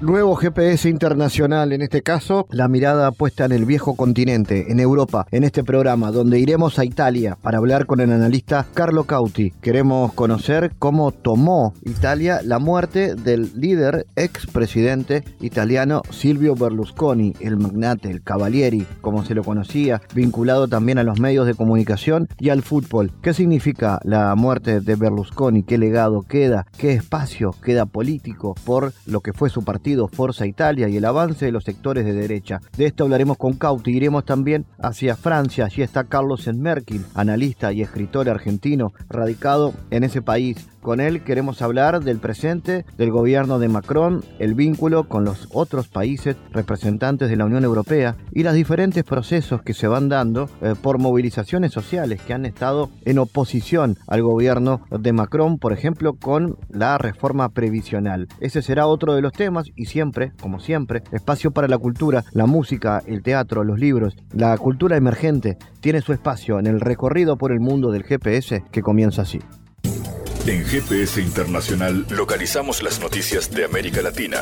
Nuevo GPS internacional, en este caso, la mirada puesta en el viejo continente, en Europa, en este programa, donde iremos a Italia para hablar con el analista Carlo Cauti. Queremos conocer cómo tomó Italia la muerte del líder expresidente italiano Silvio Berlusconi, el magnate, el cavalieri, como se lo conocía, vinculado también a los medios de comunicación y al fútbol. ¿Qué significa la muerte de Berlusconi? ¿Qué legado queda? ¿Qué espacio queda político por lo que fue su partido? Forza Italia y el avance de los sectores de derecha. De esto hablaremos con Cauti. Iremos también hacia Francia. Allí está Carlos Enmerkin, analista y escritor argentino, radicado en ese país. Con él queremos hablar del presente del gobierno de Macron, el vínculo con los otros países representantes de la Unión Europea y los diferentes procesos que se van dando eh, por movilizaciones sociales que han estado en oposición al gobierno de Macron, por ejemplo, con la reforma previsional. Ese será otro de los temas y siempre, como siempre, espacio para la cultura, la música, el teatro, los libros. La cultura emergente tiene su espacio en el recorrido por el mundo del GPS que comienza así. En GPS Internacional localizamos las noticias de América Latina.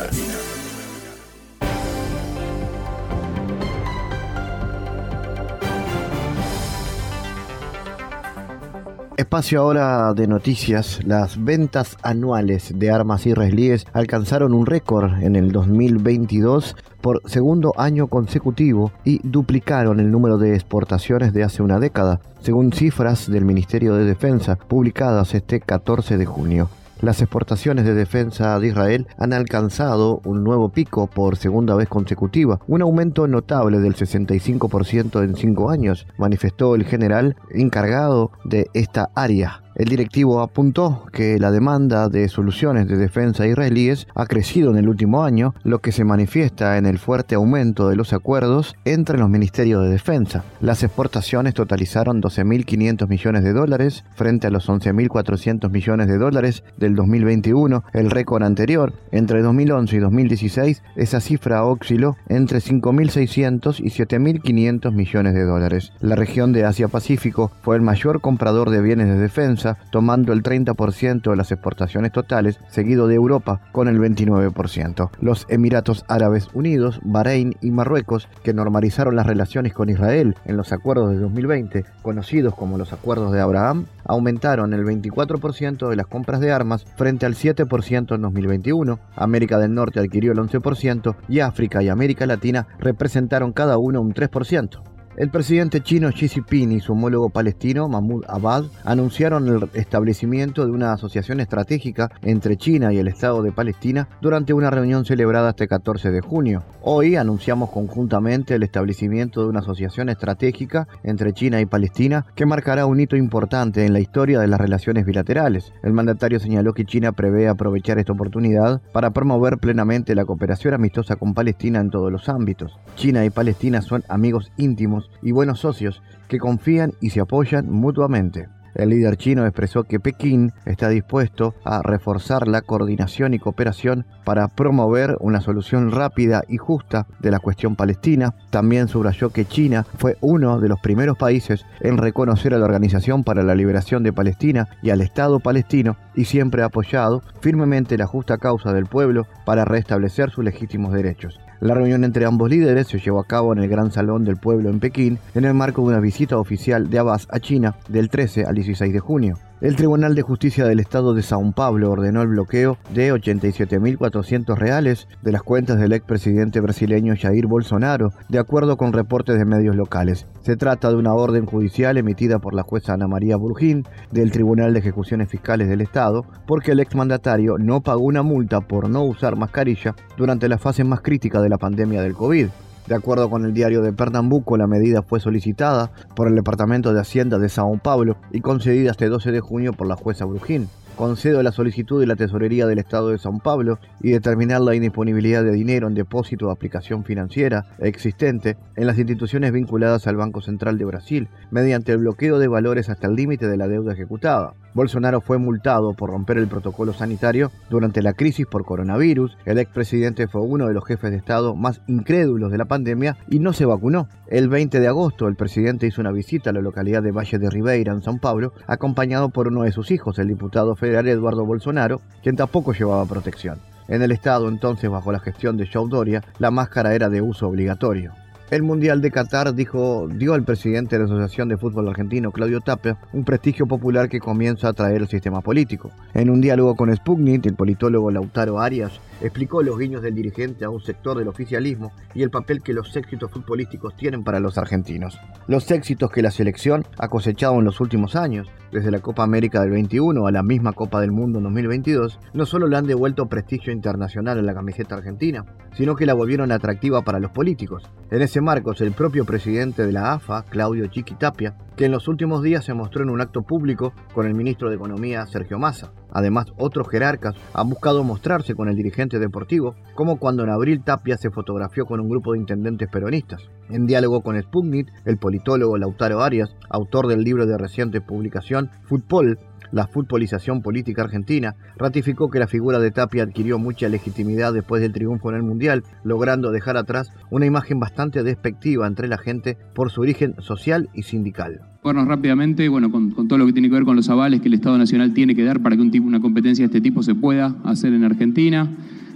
Espacio ahora de noticias. Las ventas anuales de armas israelíes alcanzaron un récord en el 2022 por segundo año consecutivo y duplicaron el número de exportaciones de hace una década, según cifras del Ministerio de Defensa publicadas este 14 de junio. Las exportaciones de defensa de Israel han alcanzado un nuevo pico por segunda vez consecutiva, un aumento notable del 65% en cinco años, manifestó el general encargado de esta área. El directivo apuntó que la demanda de soluciones de defensa israelíes ha crecido en el último año, lo que se manifiesta en el fuerte aumento de los acuerdos entre los ministerios de defensa. Las exportaciones totalizaron 12.500 millones de dólares frente a los 11.400 millones de dólares del 2021, el récord anterior. Entre 2011 y 2016, esa cifra osciló entre 5.600 y 7.500 millones de dólares. La región de Asia-Pacífico fue el mayor comprador de bienes de defensa tomando el 30% de las exportaciones totales, seguido de Europa con el 29%. Los Emiratos Árabes Unidos, Bahrein y Marruecos, que normalizaron las relaciones con Israel en los acuerdos de 2020, conocidos como los acuerdos de Abraham, aumentaron el 24% de las compras de armas frente al 7% en 2021. América del Norte adquirió el 11% y África y América Latina representaron cada uno un 3%. El presidente chino Xi Jinping y su homólogo palestino Mahmoud Abbas anunciaron el establecimiento de una asociación estratégica entre China y el Estado de Palestina durante una reunión celebrada este 14 de junio. Hoy anunciamos conjuntamente el establecimiento de una asociación estratégica entre China y Palestina que marcará un hito importante en la historia de las relaciones bilaterales. El mandatario señaló que China prevé aprovechar esta oportunidad para promover plenamente la cooperación amistosa con Palestina en todos los ámbitos. China y Palestina son amigos íntimos y buenos socios que confían y se apoyan mutuamente. El líder chino expresó que Pekín está dispuesto a reforzar la coordinación y cooperación para promover una solución rápida y justa de la cuestión palestina. También subrayó que China fue uno de los primeros países en reconocer a la Organización para la Liberación de Palestina y al Estado palestino y siempre ha apoyado firmemente la justa causa del pueblo para restablecer sus legítimos derechos. La reunión entre ambos líderes se llevó a cabo en el Gran Salón del Pueblo en Pekín en el marco de una visita oficial de Abbas a China del 13 al 16 de junio. El Tribunal de Justicia del Estado de Sao Paulo ordenó el bloqueo de 87.400 reales de las cuentas del expresidente brasileño Jair Bolsonaro, de acuerdo con reportes de medios locales. Se trata de una orden judicial emitida por la jueza Ana María Burgín del Tribunal de Ejecuciones Fiscales del Estado, porque el exmandatario no pagó una multa por no usar mascarilla durante la fase más crítica de la pandemia del COVID. De acuerdo con el diario de Pernambuco, la medida fue solicitada por el Departamento de Hacienda de Sao Paulo y concedida este 12 de junio por la jueza Brujín. Concedo la solicitud de la Tesorería del Estado de San Pablo y determinar la indisponibilidad de dinero en depósito o aplicación financiera existente en las instituciones vinculadas al Banco Central de Brasil mediante el bloqueo de valores hasta el límite de la deuda ejecutada. Bolsonaro fue multado por romper el protocolo sanitario durante la crisis por coronavirus. El expresidente fue uno de los jefes de Estado más incrédulos de la pandemia y no se vacunó. El 20 de agosto, el presidente hizo una visita a la localidad de Valle de Ribeira, en San Pablo, acompañado por uno de sus hijos, el diputado federal Eduardo Bolsonaro, quien tampoco llevaba protección. En el estado, entonces, bajo la gestión de Joe Doria, la máscara era de uso obligatorio. El Mundial de Qatar dijo, dio al presidente de la Asociación de Fútbol Argentino, Claudio Tapia, un prestigio popular que comienza a atraer el sistema político. En un diálogo con Sputnik, el politólogo Lautaro Arias explicó los guiños del dirigente a un sector del oficialismo y el papel que los éxitos futbolísticos tienen para los argentinos. Los éxitos que la selección ha cosechado en los últimos años, desde la Copa América del 21 a la misma Copa del Mundo en 2022, no solo le han devuelto prestigio internacional a la camiseta argentina, sino que la volvieron atractiva para los políticos. En ese marco, el propio presidente de la AFA, Claudio Chiqui Tapia, que en los últimos días se mostró en un acto público con el ministro de Economía Sergio Massa. Además, otros jerarcas han buscado mostrarse con el dirigente deportivo, como cuando en abril Tapia se fotografió con un grupo de intendentes peronistas. En diálogo con Sputnik, el politólogo Lautaro Arias, autor del libro de reciente publicación Fútbol, la futbolización política argentina, ratificó que la figura de Tapia adquirió mucha legitimidad después del triunfo en el Mundial, logrando dejar atrás una imagen bastante despectiva entre la gente por su origen social y sindical. Bueno, rápidamente, bueno, con, todo lo que tiene que ver con los avales que el Estado Nacional tiene que dar para que un tipo, una competencia de este tipo se pueda hacer en Argentina.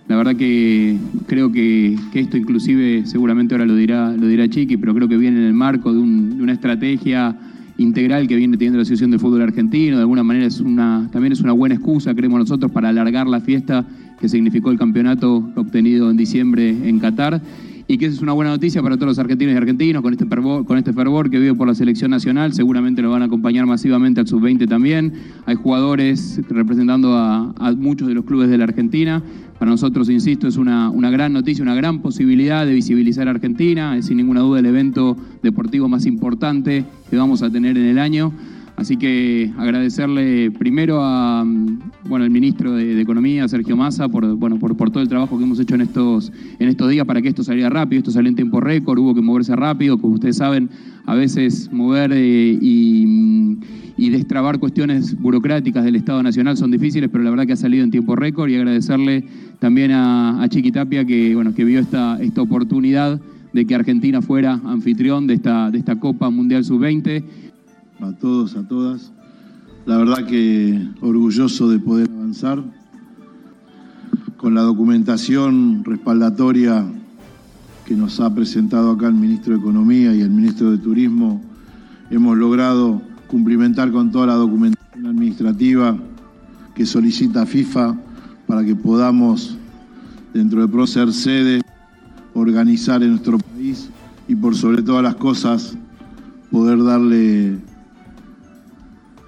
La verdad que creo que, esto inclusive, seguramente ahora lo dirá, lo dirá Chiqui, pero creo que viene en el marco de, de una estrategia integral que viene teniendo la Asociación de Fútbol Argentino. De alguna manera es una, también es una buena excusa, creemos nosotros, para alargar la fiesta que significó el campeonato obtenido en diciembre en Qatar y que es una buena noticia para todos los argentinos y argentinos con este fervor, con este fervor que vive por la selección nacional. Seguramente lo van a acompañar masivamente al sub-20 también. Hay jugadores representando a, muchos de los clubes de la Argentina. Para nosotros, insisto, es una, una gran noticia, una gran posibilidad de visibilizar a Argentina. Es sin ninguna duda el evento deportivo más importante que vamos a tener en el año. Así que agradecerle primero a bueno, el ministro de, Economía, Sergio Massa, por, bueno, por, todo el trabajo que hemos hecho en estos, en estos días para que esto saliera rápido. Esto salió en tiempo récord, hubo que moverse rápido. Como ustedes saben, a veces mover eh, y, destrabar cuestiones burocráticas del Estado Nacional son difíciles, pero la verdad que ha salido en tiempo récord y agradecerle también a, a Chiqui Tapia que, bueno, que vio esta, esta oportunidad de que Argentina fuera anfitrión de esta, de esta Copa Mundial Sub-20 a todos, a todas. La verdad que orgulloso de poder avanzar con la documentación respaldatoria que nos ha presentado acá el ministro de Economía y el ministro de Turismo. Hemos logrado cumplimentar con toda la documentación administrativa que solicita FIFA para que podamos, dentro de PRO, ser sede, organizar en nuestro país y por sobre todas las cosas poder darle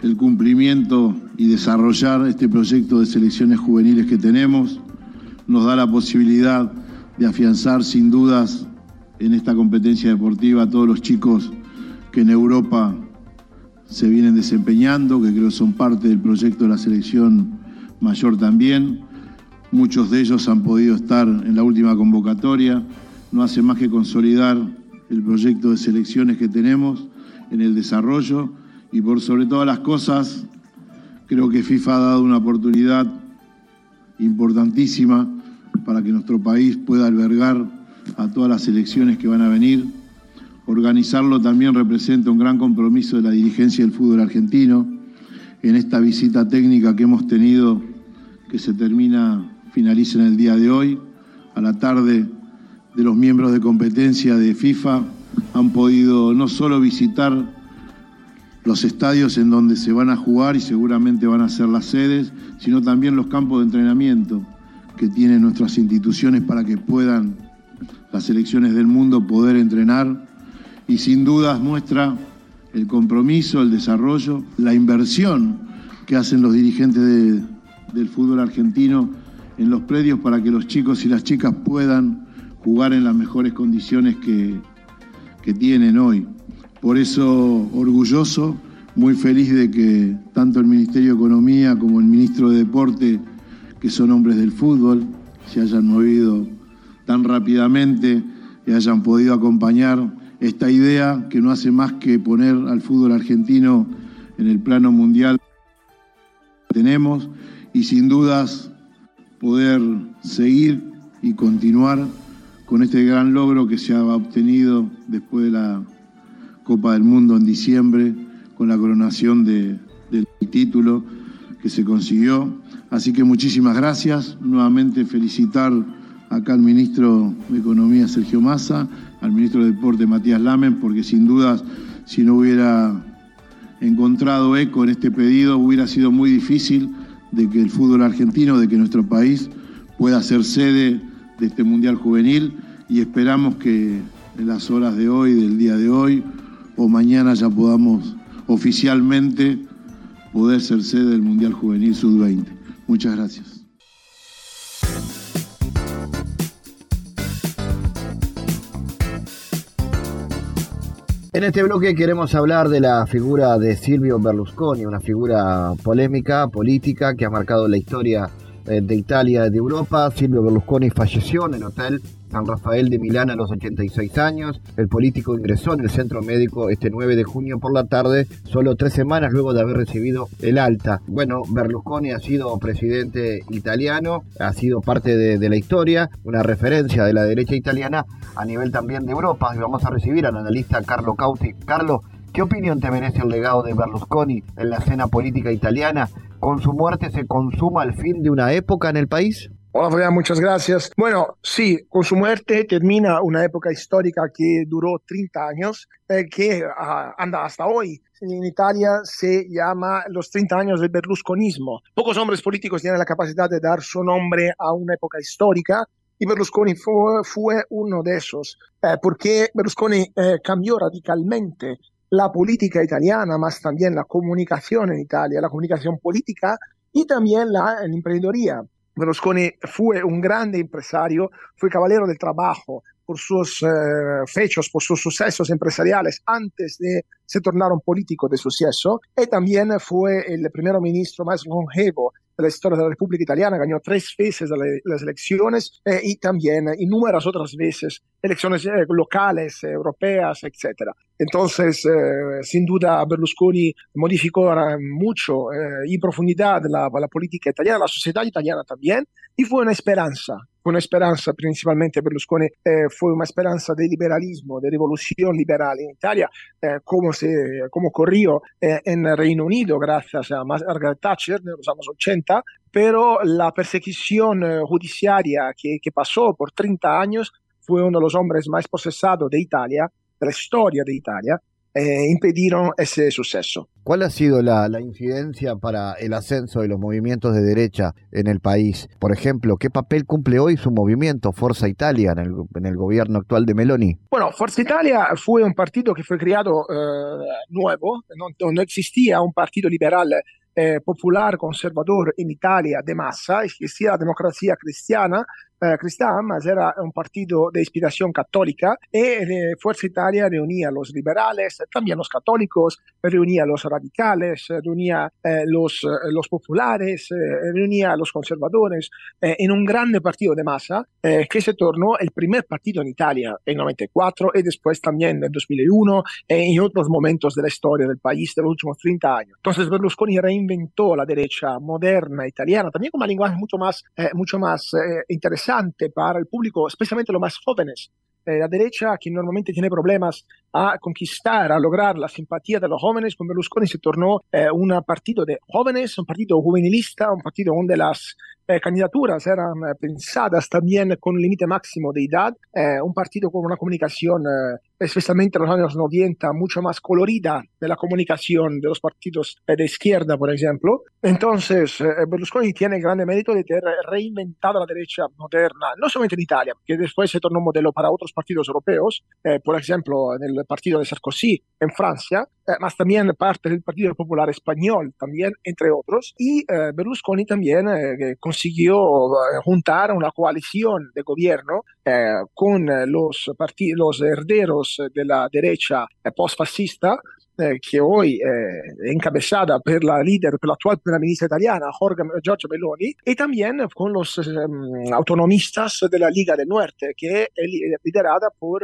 el cumplimiento y desarrollar este proyecto de selecciones juveniles que tenemos. Nos da la posibilidad de afianzar sin dudas en esta competencia deportiva a todos los chicos que en Europa se vienen desempeñando, que creo son parte del proyecto de la selección mayor también. Muchos de ellos han podido estar en la última convocatoria. No hace más que consolidar el proyecto de selecciones que tenemos en el desarrollo y por sobre todas las cosas, creo que FIFA ha dado una oportunidad importantísima para que nuestro país pueda albergar a todas las elecciones que van a venir. Organizarlo también representa un gran compromiso de la dirigencia del fútbol argentino en esta visita técnica que hemos tenido, que se termina, finaliza en el día de hoy. A la tarde de los miembros de competencia de FIFA han podido no solo visitar los estadios en donde se van a jugar y seguramente van a ser las sedes, sino también los campos de entrenamiento que tienen nuestras instituciones para que puedan las selecciones del mundo poder entrenar y sin dudas muestra el compromiso, el desarrollo, la inversión que hacen los dirigentes del fútbol argentino en los predios para que los chicos y las chicas puedan jugar en las mejores condiciones que, que tienen hoy. Por eso orgulloso muy feliz de que tanto el Ministerio de Economía como el Ministro de Deporte, que son hombres del fútbol, se hayan movido tan rápidamente y hayan podido acompañar esta idea que no hace más que poner al fútbol argentino en el plano mundial que tenemos y sin dudas poder seguir y continuar con este gran logro que se ha obtenido después de la Copa del Mundo en diciembre con la coronación del título que se consiguió. Así que muchísimas gracias. Nuevamente felicitar acá al ministro de Economía Sergio Massa, al ministro de Deporte Matías Lamen, porque sin dudas si no hubiera encontrado eco en este pedido hubiera sido muy difícil de que el fútbol argentino, de que nuestro país pueda ser sede de este Mundial Juvenil y esperamos que en las horas de hoy, del día de hoy o mañana ya podamos oficialmente poder ser sede del Mundial Juvenil Sub-20. Muchas gracias. En este bloque queremos hablar de la figura de Silvio Berlusconi, una figura polémica, política, que ha marcado la historia eh, de Italia y de Europa. Silvio Berlusconi falleció en el hotel San Rafael de Milán a los 86 años. El político ingresó en el centro médico este 9 de junio por la tarde, solo tres semanas luego de haber recibido el alta. Bueno, Berlusconi ha sido presidente italiano, ha sido parte de, la historia, una referencia de la derecha italiana a nivel también de Europa. Y vamos a recibir al analista Carlo Cauti. Carlo, ¿Qué opinión te merece el legado de Berlusconi en la escena política italiana? ¿Con su muerte se consuma el fin de una época en el país? Hola Fabián, muchas gracias. Bueno, sí, con su muerte termina una época histórica que duró 30 años, eh, que uh, anda hasta hoy. En Italia se llama los 30 años del berlusconismo. Pocos hombres políticos tienen la capacidad de dar su nombre a una época histórica y Berlusconi fue, fue uno de esos, eh, porque Berlusconi eh, cambió radicalmente la política italiana, más también la comunicación en Italia, la comunicación política y también la, la emprendedoría. Berlusconi fue un grande empresario, fue caballero del trabajo por sus eh, fechos, por sus sucesos empresariales antes de se tornar un político de suceso. Y también fue el primer ministro más longevo de la historia de la República Italiana, ganó tres veces las elecciones eh, y también innumeradas otras veces elecciones eh, locales, europeas, etc. Entonces, eh, sin duda, Berlusconi modificó mucho eh, y profundidad la, la política italiana, la sociedad italiana también, y fue una esperanza una esperanza principalmente Berlusconi, eh, fue una esperanza de liberalismo, de revolución liberal en Italia, eh, como, se, como ocurrió eh, en el Reino Unido gracias a Margaret Thatcher en los años 80, pero la persecución eh, judiciaria que, que pasó por 30 años fue uno de los hombres más procesados de Italia, de la historia de Italia, eh, impidieron ese suceso. ¿Cuál ha sido la, la, incidencia para el ascenso de los movimientos de derecha en el país? Por ejemplo, ¿qué papel cumple hoy su movimiento Forza Italia en el, en el gobierno actual de Meloni? Bueno, Forza Italia fue un partido que fue creado eh, nuevo, no, no, existía un partido liberal eh, popular conservador en Italia de masa, existía la democracia cristiana, eh, era un partido de inspiración católica y eh, Fuerza Italia reunía a los liberales, también los católicos, reunía a los radicales, reunía eh, los, los populares, reunía a los conservadores en un grande partido de masa que se tornó el primer partido en Italia en 94 y después también en 2001 y en otros momentos de la historia del país de los últimos 30 años. Entonces Berlusconi reinventó la derecha moderna italiana, también con un lenguaje mucho más, mucho más interesante para el público, especialmente los más jóvenes. La derecha, que normalmente tiene problemas a conquistar, a lograr la simpatía de los jóvenes, con Berlusconi se tornó eh, un partido de jóvenes, un partido juvenilista, un partido donde las eh, candidaturas eran eh, pensadas también con límite máximo de edad, eh, un partido con una comunicación, eh, especialmente en los años 90, mucho más colorida de la comunicación de los partidos de izquierda, por ejemplo. Entonces, Berlusconi tiene el grande mérito de tener reinventado la derecha moderna, no solamente en Italia, que después se tornó un modelo para otros partidos europeos, por ejemplo, en el partido de Sarkozy en Francia, eh, más también parte del Partido Popular Español, también, entre otros. Y eh, Berlusconi también eh, consiguió juntar una coalición de gobierno con los, los herederos de la derecha postfascista eh, que hoy eh, es encabezada por la líder, por la actual primera ministra italiana, Jorge, Giorgia Meloni, y también con los um, autonomistas de la Liga del Norte, que es liderada por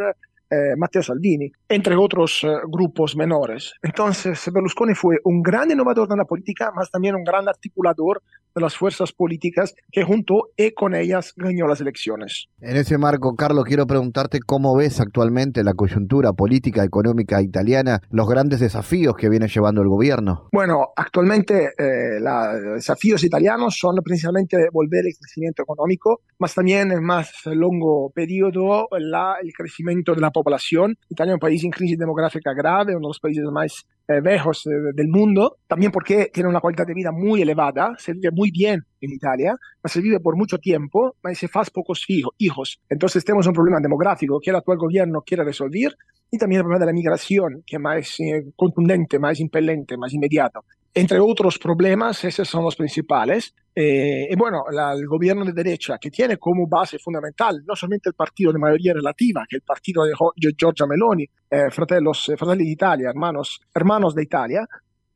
eh, Matteo Salvini, entre otros eh, grupos menores. Entonces, Berlusconi fue un gran innovador de la política, más también un gran articulador de las fuerzas políticas que junto y con ellas ganó las elecciones. En ese marco, Carlos, quiero preguntarte cómo ves actualmente la coyuntura política económica italiana, los grandes desafíos que viene llevando el gobierno. Bueno, actualmente eh, los desafíos italianos son principalmente volver el crecimiento económico, más también en más largo periodo la, el crecimiento de la población. Italia es un país en crisis demográfica grave, uno de los países más eh, viejos eh, del mundo, también porque tiene una calidad de vida muy elevada, se vive muy bien en Italia, pero se vive por mucho tiempo, pero se hace pocos hijos. Entonces tenemos un problema demográfico que el actual gobierno quiere resolver y también el problema de la migración, que es más eh, contundente, más impelente, más inmediato. Entre otros problemas, esos son los principales. Eh, y bueno, el gobierno de derecha, que tiene como base fundamental no solamente el partido de mayoría relativa, que el partido de Giorgia Meloni, eh, Fratellos, Fratelli d'Italia, hermanos, hermanos de Italia,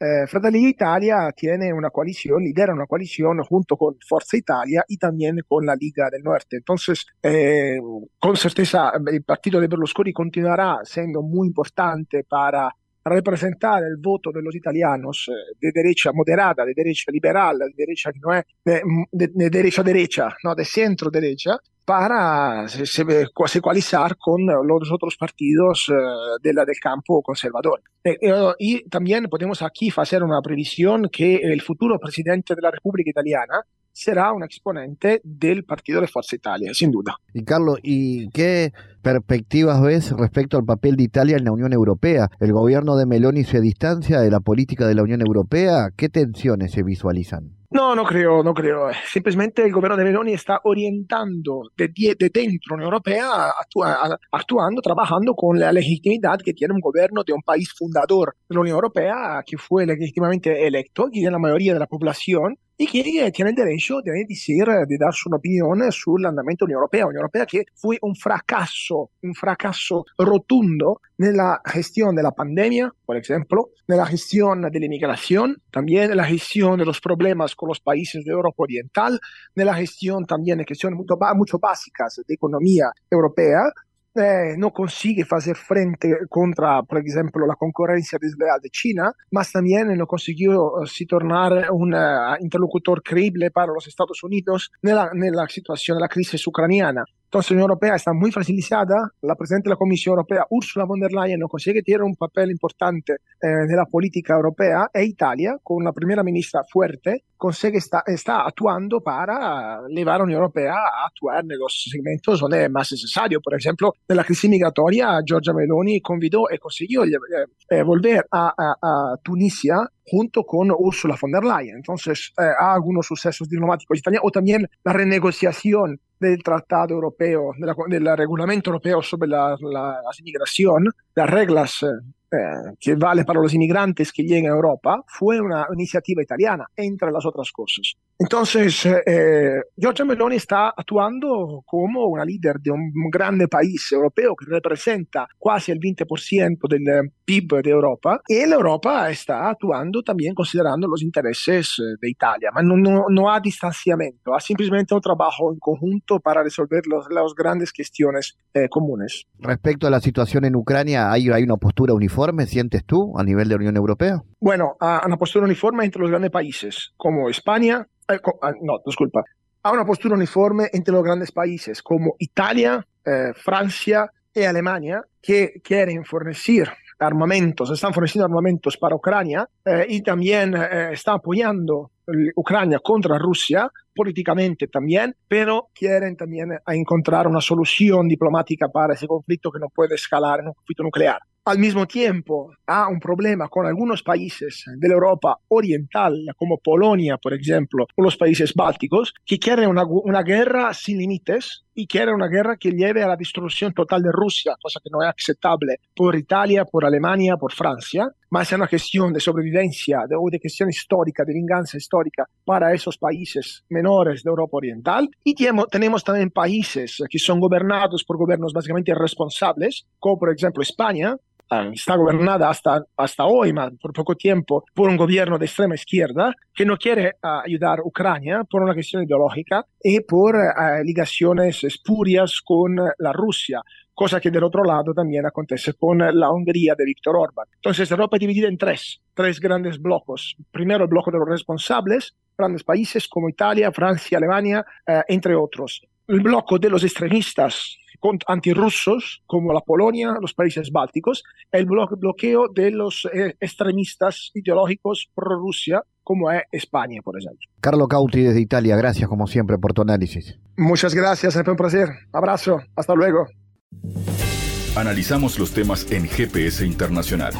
eh, Fratelli d'Italia tiene una coalición, lidera una coalición junto con Forza Italia y también con la Liga del Norte. Entonces, eh, con certeza el partido de Berlusconi continuará siendo muy importante para representar el voto de los italianos eh, de derecha moderada, de derecha liberal, de derecha que no es de, de, de derecha derecha, no, de centro derecha, para se, se, ecualizar con los otros partidos eh, la, del campo conservador. Eh, eh, y también podemos aquí hacer una previsión que el futuro presidente de la República Italiana será un exponente del partido de Forza Italia, sin duda. Y Carlos, ¿y qué perspectivas ves respecto al papel de Italia en la Unión Europea? ¿El gobierno de Meloni se distancia de la política de la Unión Europea? ¿Qué tensiones se visualizan? No, no creo, no creo. Simplemente el gobierno de Meloni está orientando de, de dentro la Unión Europea, actua, actuando, trabajando con la legitimidad que tiene un gobierno de un país fundador de la Unión Europea, que fue legítimamente electo, que tiene la mayoría de la población que tiene el derecho de decir, de dar su opinión sobre el andamento de la Unión Europea. Unión Europea que fue un fracaso, un fracaso rotundo nella gestión de la pandemia, por ejemplo, nella gestión de la inmigración, también en la gestión de los problemas con los países de Europa Oriental, nella gestión también de cuestiones mucho, mucho básicas de economía europea, eh, no consigue hacer frente contra, por ejemplo, la concurrencia desleal de China, mas también no consiguió si tornar un uh, interlocutor creíble para los Estados Unidos nella, nella situazione della crisi ucraniana. Entonces la Unión Europea está muy fragilizada. La presidenta de la Comisión Europea, Ursula von der Leyen, no consigue tener un papel importante eh, nella politica europea e Italia, con una primera ministra fuerte, consigue está, está actuando para llevar a la Unión Europea a actuar en los segmentos donde es más necesario. Por ejemplo, en la migratoria, Giorgia Meloni convidó y consiguió eh, eh, volver a, a, a Tunisia junto con Ursula von der Leyen. Entonces, eh, ha algunos sucesos diplomáticos italianos o también la renegociación del Tratado Europeo, del Reglamento Europeo sobre la, la, la inmigración, las reglas eh, que vale para los inmigrantes que llegan a Europa, fue una iniciativa italiana, entre las otras cosas. Entonces, eh, Giorgia Meloni está actuando como una líder de un grande país europeo que representa casi el 20% del PIB de Europa y la Europa está actuando también considerando los intereses eh, de Italia, pero no, no, no ha distanciamiento, ha simplemente un trabajo en conjunto para resolver las grandes cuestiones eh, comunes. Respecto a la situación en Ucrania, ¿hay, ¿hay una postura uniforme, sientes tú, a nivel de Unión Europea? Bueno, a una postura uniforme entre los grandes países, como España, eh, no, disculpa, a una postura uniforme entre los grandes países, como Italia, eh, Francia y Alemania, que quieren fornecer armamentos, están forneciendo armamentos para Ucrania eh, y también eh, están apoyando Ucrania contra Rusia políticamente también, pero quieren también encontrar una solución diplomática para ese conflicto que no puede escalar en un conflicto nuclear. Al mismo tiempo, ha un problema con algunos países de la Europa oriental, como Polonia, por ejemplo, o los países bálticos, que quieren una, una guerra sin límites y quieren una guerra que lleve a la destrucción total de Rusia, cosa que no es aceptable por Italia, por Alemania, por Francia, más es una cuestión de sobrevivencia de, o de cuestión histórica, de venganza histórica para esos países menores de Europa Oriental. Y tenemos, tenemos también países que son gobernados por gobiernos básicamente irresponsables, como por ejemplo España, está gobernada hasta, hasta hoy, por poco tiempo, por un gobierno de extrema izquierda que no quiere ayudar a Ucrania por una cuestión ideológica y por ligaciones espurias con la Rusia cosa que del otro lado también acontece con la Hungría de Víctor Orbán. Entonces Europa dividida en tres, tres grandes blocos. Primero el bloco de los responsables, grandes países como Italia, Francia, Alemania, entre otros. El bloco de los extremistas antirrusos, como la Polonia, los países bálticos, el bloqueo de los eh, extremistas ideológicos pro-Rusia, como es España, por ejemplo. Carlo Cauti desde Italia, gracias como siempre por tu análisis. Muchas gracias, siempre un placer. Abrazo, hasta luego. Analizamos los temas en GPS Internacional.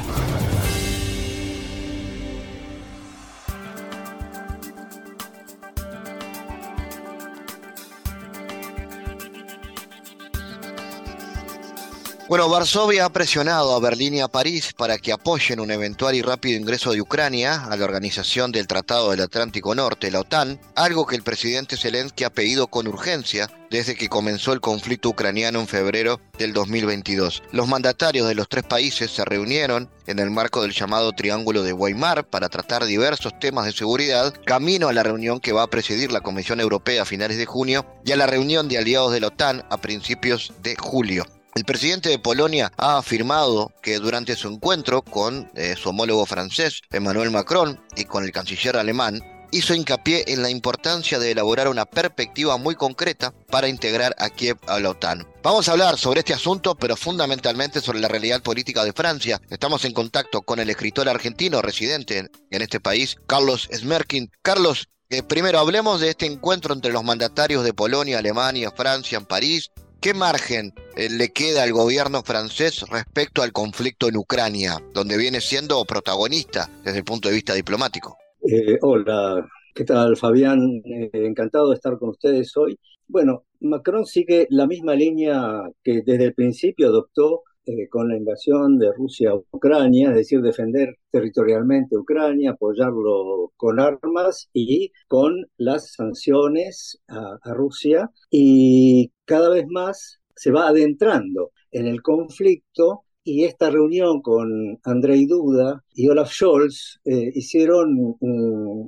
Bueno, Varsovia ha presionado a Berlín y a París para que apoyen un eventual y rápido ingreso de Ucrania a la Organización del Tratado del Atlántico Norte, la OTAN, algo que el presidente Zelensky ha pedido con urgencia desde que comenzó el conflicto ucraniano en febrero del 2022. Los mandatarios de los tres países se reunieron en el marco del llamado Triángulo de Weimar para tratar diversos temas de seguridad, camino a la reunión que va a presidir la Comisión Europea a finales de junio y a la reunión de aliados de la OTAN a principios de julio. El presidente de Polonia ha afirmado que durante su encuentro con eh, su homólogo francés, Emmanuel Macron, y con el canciller alemán, hizo hincapié en la importancia de elaborar una perspectiva muy concreta para integrar a Kiev a la OTAN. Vamos a hablar sobre este asunto, pero fundamentalmente sobre la realidad política de Francia. Estamos en contacto con el escritor argentino residente en este país, Carlos Smerkin. Carlos, eh, primero hablemos de este encuentro entre los mandatarios de Polonia, Alemania, Francia en París ¿Qué margen eh, le queda al gobierno francés respecto al conflicto en Ucrania, donde viene siendo protagonista desde el punto de vista diplomático? Eh, hola, ¿qué tal Fabián? Eh, encantado de estar con ustedes hoy. Bueno, Macron sigue la misma línea que desde el principio adoptó con la invasión de Rusia a Ucrania, es decir, defender territorialmente Ucrania, apoyarlo con armas y con las sanciones a, a Rusia. Y cada vez más se va adentrando en el conflicto y esta reunión con Andrei Duda y Olaf Scholz eh, hicieron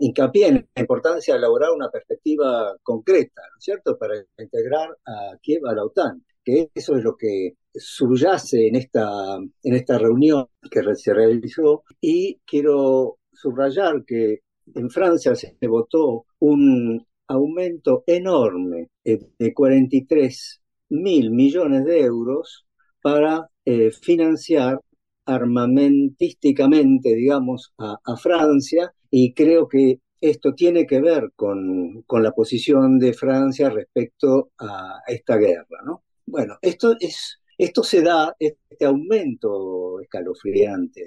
hincapié en la importancia de elaborar una perspectiva concreta, ¿no es cierto?, para integrar a Kiev a la OTAN, que eso es lo que subyace en esta, en esta reunión que se realizó y quiero subrayar que en Francia se votó un aumento enorme eh, de 43 mil millones de euros para eh, financiar armamentísticamente, digamos, a, Francia y creo que esto tiene que ver con, con, la posición de Francia respecto a esta guerra, ¿no? Bueno, esto es esto se da, este aumento escalofriante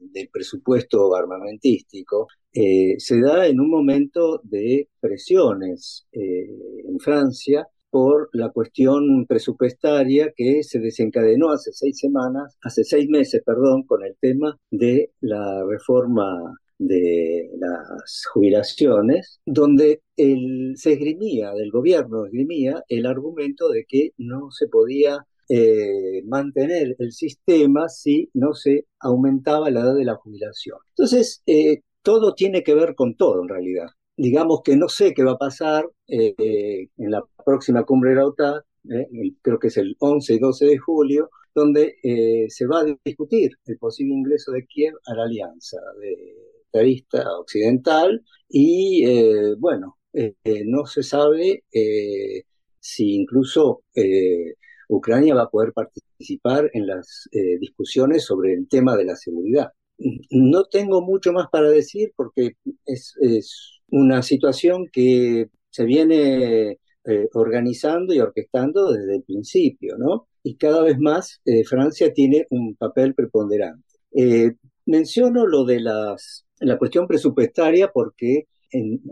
del presupuesto armamentístico, eh, se da en un momento de presiones eh, en Francia por la cuestión presupuestaria que se desencadenó hace seis semanas, hace seis meses, perdón, con el tema de la reforma de las jubilaciones, donde el, se esgrimía, del gobierno esgrimía, el argumento de que no se podía eh, mantener el sistema si no se aumentaba la edad de la jubilación. Entonces, eh, todo tiene que ver con todo en realidad. Digamos que no sé qué va a pasar eh, en la próxima cumbre de la OTAN, creo que es el 11 y 12 de julio, donde se va a discutir el posible ingreso de Kiev a la alianza vista occidental y bueno, no se sabe si incluso Ucrania va a poder participar en las eh, discusiones sobre el tema de la seguridad. No tengo mucho más para decir porque es, una situación que se viene eh, organizando y orquestando desde el principio, ¿no? Y cada vez más eh, Francia tiene un papel preponderante. menciono lo de las, la cuestión presupuestaria porque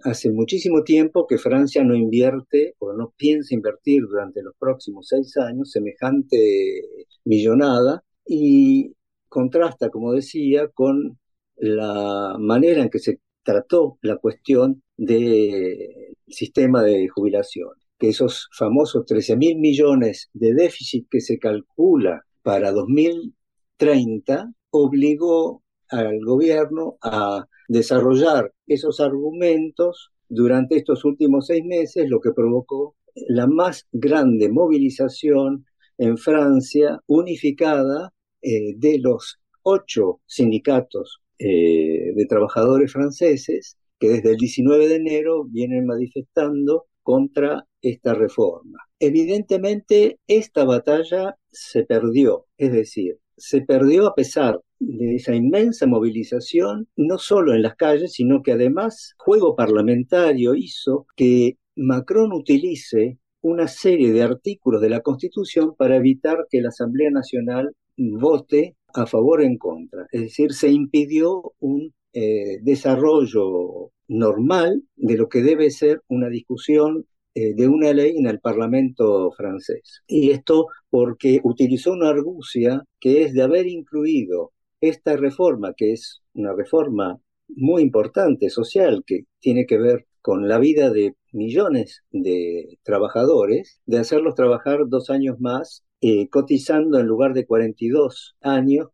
hace muchísimo tiempo que Francia no invierte o no piensa invertir durante los próximos seis años semejante millonada y contrasta, como decía, con la manera en que se trató la cuestión del sistema de jubilación, que esos famosos 13 mil millones de déficit que se calcula para 2000 30 obligó al gobierno a desarrollar esos argumentos durante estos últimos seis meses, lo que provocó la más grande movilización en Francia unificada eh, de los ocho sindicatos eh, de trabajadores franceses que desde el 19 de enero vienen manifestando contra esta reforma. Evidentemente, esta batalla se perdió, es decir, se perdió a pesar de esa inmensa movilización, no solo en las calles, sino que además juego parlamentario hizo que Macron utilice una serie de artículos de la Constitución para evitar que la Asamblea Nacional vote a favor o en contra. Es decir, se impidió un eh, desarrollo normal de lo que debe ser una discusión eh, de una ley en el Parlamento francés. Y esto porque utilizó una argucia que es de haber incluido esta reforma, que es una reforma muy importante social, que tiene que ver con la vida de millones de trabajadores, de hacerlos trabajar dos años más, eh, cotizando en lugar de 42 años,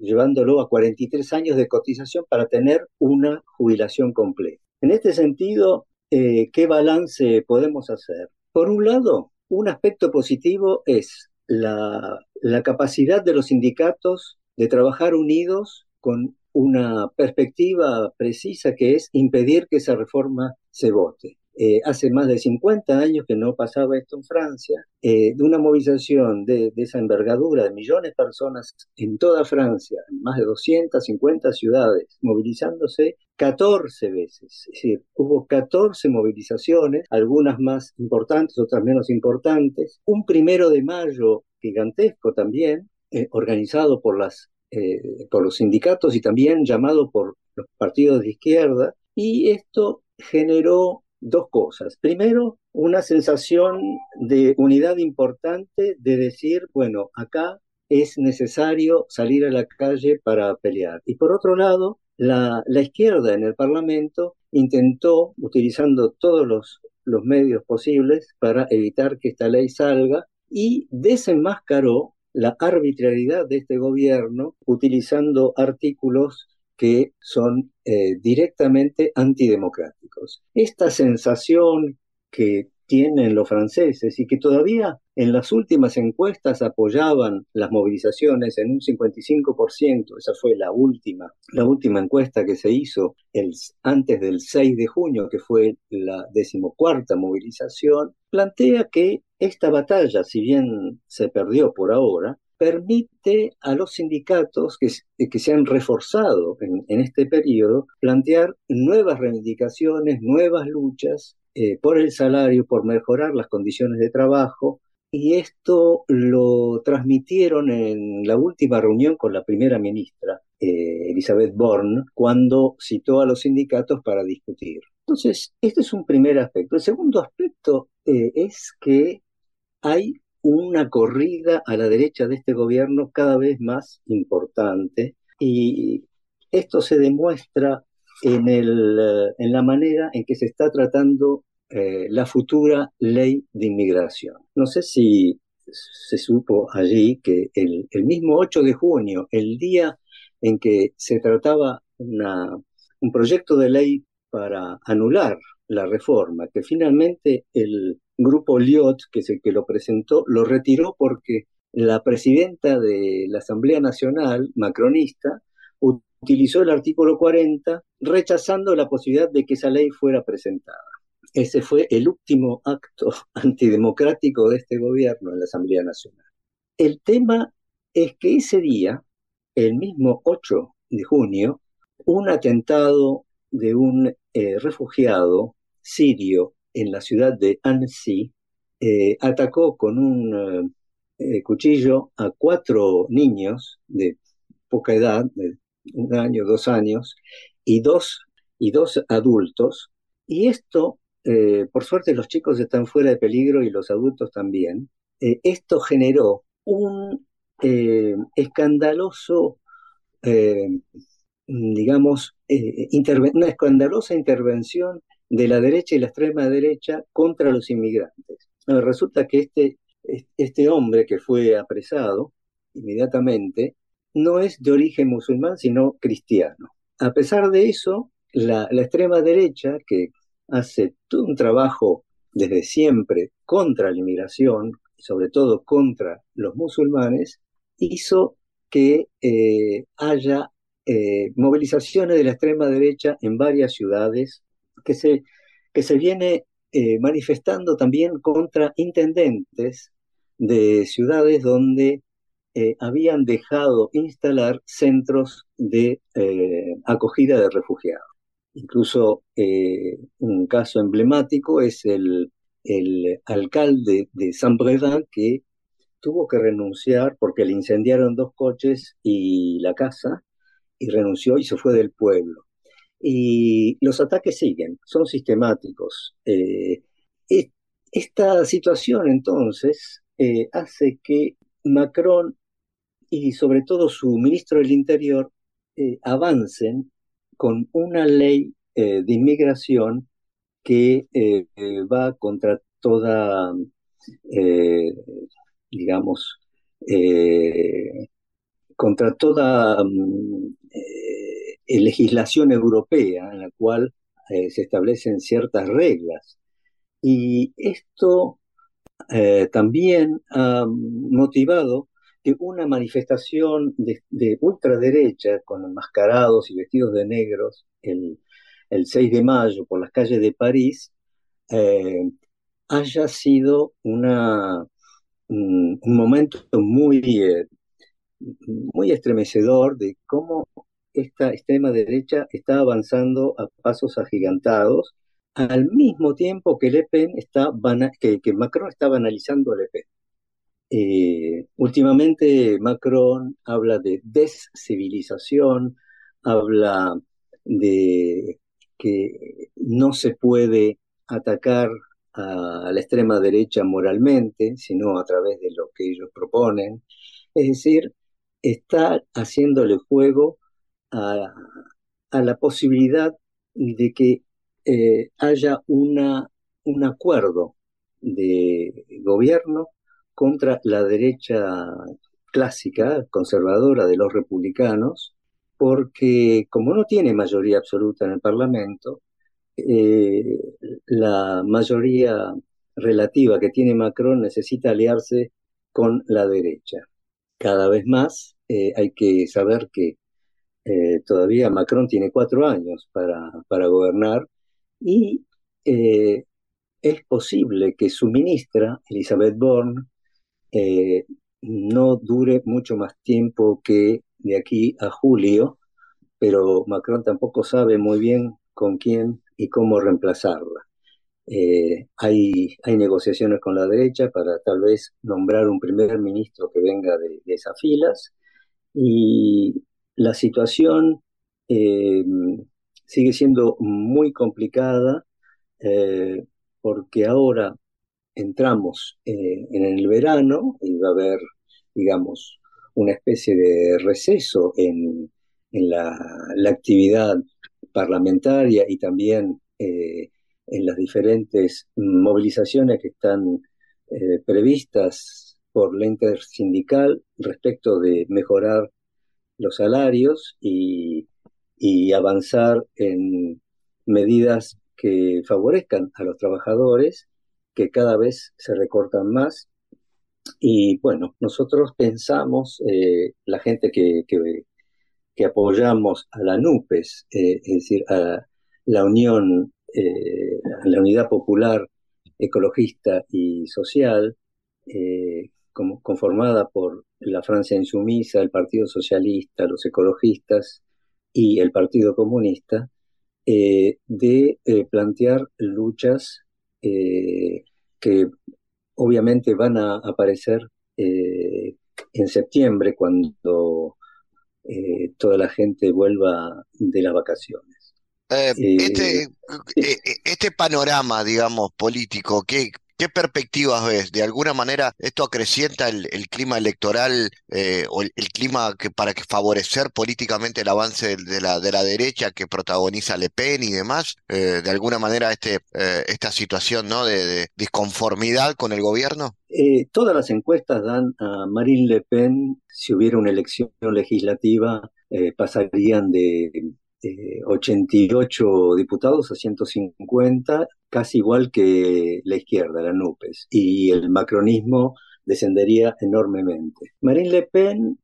llevándolo a 43 años de cotización para tener una jubilación completa. En este sentido, eh, ¿qué balance podemos hacer? Por un lado, un aspecto positivo es la, la capacidad de los sindicatos de trabajar unidos con una perspectiva precisa que es impedir que esa reforma se vote. Eh, hace más de 50 años que no pasaba esto en Francia, eh, de una movilización de, esa envergadura de millones de personas en toda Francia, en más de 250 ciudades, movilizándose 14 veces. Es decir, hubo 14 movilizaciones, algunas más importantes, otras menos importantes. Un primero de mayo gigantesco también, eh, organizado por, las, por los sindicatos y también llamado por los partidos de izquierda, y esto generó dos cosas. Primero, una sensación de unidad importante de decir, bueno, acá es necesario salir a la calle para pelear. Y por otro lado, la, izquierda en el Parlamento intentó, utilizando todos los, los medios posibles para evitar que esta ley salga, y desenmascaró la arbitrariedad de este gobierno utilizando artículos que son eh, directamente antidemocráticos. Esta sensación que tienen los franceses y que todavía en las últimas encuestas apoyaban las movilizaciones en un 55%, esa fue la última, la última encuesta que se hizo antes del 6 de junio, que fue la decimocuarta movilización, plantea que esta batalla, si bien se perdió por ahora, permite a los sindicatos que, que se han reforzado en, este periodo plantear nuevas reivindicaciones, nuevas luchas eh, por el salario, por mejorar las condiciones de trabajo. Y esto lo transmitieron en la última reunión con la primera ministra, eh, Elizabeth Born, cuando citó a los sindicatos para discutir. Entonces, este es un primer aspecto. El segundo aspecto eh, es que hay una corrida a la derecha de este gobierno cada vez más importante y esto se demuestra en, el, en la manera en que se está tratando eh, la futura ley de inmigración. No sé si se supo allí que el, mismo 8 de junio, el día en que se trataba una, un proyecto de ley para anular la reforma, que finalmente el grupo Liot, que es el que lo presentó, lo retiró porque la presidenta de la Asamblea Nacional, macronista, utilizó el artículo 40 rechazando la posibilidad de que esa ley fuera presentada. Ese fue el último acto antidemocrático de este gobierno en la Asamblea Nacional. El tema es que ese día, el mismo 8 de junio, un atentado de un eh, refugiado sirio en la ciudad de Annecy, eh, atacó con un eh, cuchillo a cuatro niños de poca edad, de un año, dos años, y dos, y dos adultos. Y esto, eh, por suerte los chicos están fuera de peligro y los adultos también. esto generó un escandaloso, digamos, una escandalosa intervención de la derecha y la extrema derecha contra los inmigrantes. resulta que este, este hombre que fue apresado inmediatamente no es de origen musulmán, sino cristiano. A pesar de eso, la, extrema derecha, que hace todo un trabajo desde siempre contra la inmigración, sobre todo contra los musulmanes, hizo que eh, haya eh, movilizaciones de la extrema derecha en varias ciudades que se, que se viene eh, manifestando también contra intendentes de ciudades donde habían dejado instalar centros de acogida de refugiados. Incluso un caso emblemático es el, alcalde de Saint-Brévin que tuvo que renunciar porque le incendiaron dos coches y la casa y renunció y se fue del pueblo. Y los ataques siguen, son sistemáticos. Eh, esta situación entonces eh, hace que Macron y sobre todo su ministro del Interior eh, avancen con una ley de inmigración que va contra toda, digamos, contra toda mm, legislación europea en la cual eh, se establecen ciertas reglas. Y esto eh, también ha motivado una manifestación de, ultraderecha con enmascarados y vestidos de negros el, 6 de mayo por las calles de París eh, haya sido un, momento muy, muy estremecedor de cómo esta extrema derecha está avanzando a pasos agigantados, al mismo tiempo que Le Pen está que, Macron está banalizando a Le Pen. Eh, últimamente Macron habla de descivilización, habla de que no se puede atacar a la extrema derecha moralmente, sino a través de lo que ellos proponen. Es decir, está haciéndole juego a, la posibilidad de que eh, haya una, un acuerdo de gobierno contra la derecha clásica, conservadora de los republicanos, porque como no tiene mayoría absoluta en el Parlamento, eh, la mayoría relativa que tiene Macron necesita aliarse con la derecha. Cada vez más eh, hay que saber que eh, todavía Macron tiene cuatro años para, para gobernar y es posible que su ministra, Elizabeth Bourne, eh, no dure mucho más tiempo que de aquí a julio, pero Macron tampoco sabe muy bien con quién y cómo reemplazarla. hay, hay negociaciones con la derecha para tal vez nombrar un primer ministro que venga de, esas filas y la situación eh, sigue siendo muy complicada eh, porque ahora entramos eh, en el verano y va a haber, digamos, una especie de receso en, la, actividad parlamentaria y también en las diferentes movilizaciones que están previstas por la intersindical respecto de mejorar los salarios y, avanzar en medidas que favorezcan a los trabajadores, que cada vez se recortan más. Y bueno, nosotros pensamos, eh, la gente que, que, apoyamos a la NUPES, eh, es decir, a la Unión, eh, a la Unidad Popular Ecologista y Social, como, conformada por la Francia insumisa, el Partido Socialista, los ecologistas y el Partido Comunista, eh, de eh, plantear luchas eh, que obviamente van a aparecer en septiembre cuando toda la gente vuelva de las vacaciones. Este, este, panorama, digamos, político, ¿qué, ¿Qué perspectivas ves? ¿De alguna manera esto acrecienta el, clima electoral eh, o el, clima que para que favorecer políticamente el avance de la, de la derecha que protagoniza Le Pen y demás? Eh, ¿De alguna manera este, eh, esta situación ¿no? de, disconformidad con el gobierno? todas las encuestas dan a Marine Le Pen, si hubiera una elección legislativa, pasarían de 88 diputados a 150, casi igual que la izquierda, la NUPES, y el macronismo descendería enormemente. Marine Le Pen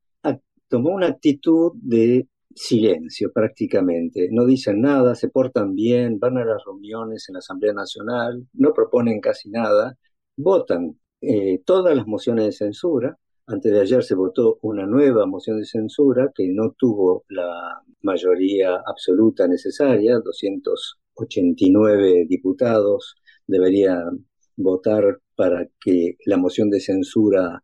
tomó una actitud de silencio prácticamente, no dicen nada, se portan bien, van a las reuniones en la Asamblea Nacional, no proponen casi nada, votan eh, todas las mociones de censura, antes de ayer se votó una nueva moción de censura que no tuvo la mayoría absoluta necesaria, 289 diputados deberían votar para que la moción de censura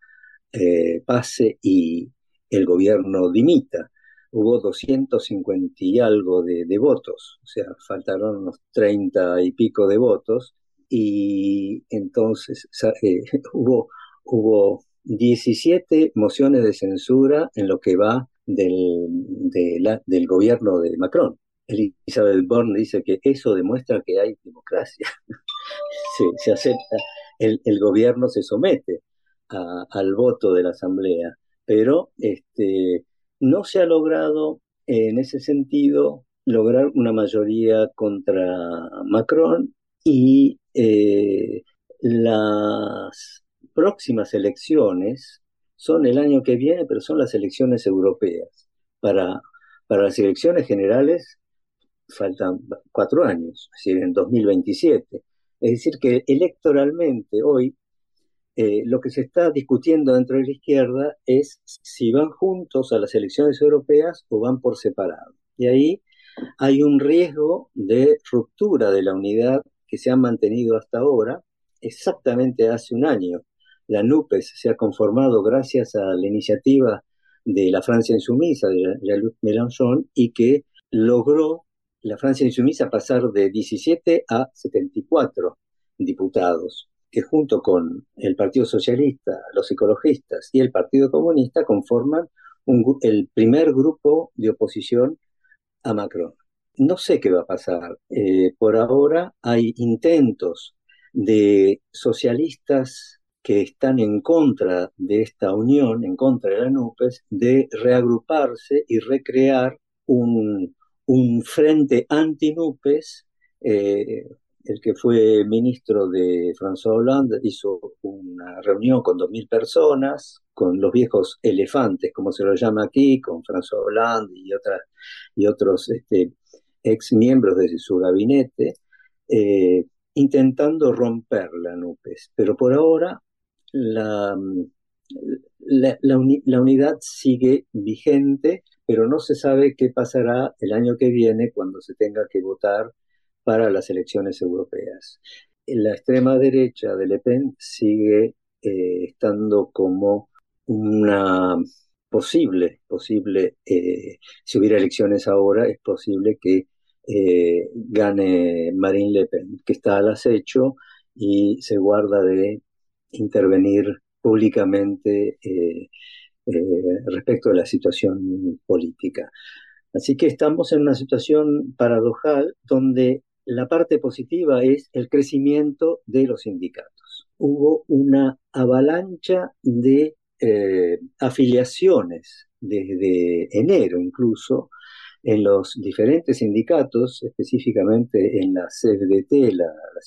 eh, pase y el gobierno dimita. Hubo 250 y algo de, votos, o sea, faltaron unos 30 y pico de votos, y entonces eh, hubo, hubo 17 mociones de censura en lo que va del, del gobierno de Macron. Elizabeth Borne dice que eso demuestra que hay democracia. se, acepta, el, gobierno se somete al voto de la Asamblea, pero este, no se ha logrado en ese sentido lograr una mayoría contra Macron y eh, las próximas elecciones son el año que viene, pero son las elecciones europeas. Para, para las elecciones generales faltan cuatro años, es decir, en 2027. Es decir, que electoralmente hoy eh, lo que se está discutiendo dentro de la izquierda es si van juntos a las elecciones europeas o van por separado. Y ahí hay un riesgo de ruptura de la unidad que se ha mantenido hasta ahora, exactamente hace un año la NUPES se ha conformado gracias a la iniciativa de la Francia insumisa de Jean-Luc Mélenchon y que logró la Francia insumisa pasar de 17 a 74 diputados, que junto con el Partido Socialista, los ecologistas y el Partido Comunista conforman el primer grupo de oposición a Macron. No sé qué va a pasar. Eh, por ahora hay intentos de socialistas que están en contra de esta unión, en contra de la NUPES, de reagruparse y recrear un, frente anti-NUPES. Eh, el que fue ministro de François Hollande hizo una reunión con 2.000 personas, con los viejos elefantes, como se lo llama aquí, con François Hollande y, y otros este, ex miembros de su gabinete, eh, intentando romper la NUPES. Pero por ahora la, la, unidad sigue vigente, pero no se sabe qué pasará el año que viene cuando se tenga que votar para las elecciones europeas. La extrema derecha de Le Pen sigue eh, estando como una posible, posible, eh, si hubiera elecciones ahora, es posible que eh, gane Marine Le Pen, que está al acecho y se guarda de intervenir públicamente eh, eh, respecto de la situación política. Así que estamos en una situación paradojal donde la parte positiva es el crecimiento de los sindicatos. Hubo una avalancha de eh, afiliaciones desde enero incluso en los diferentes sindicatos, específicamente en la CFDT, la, la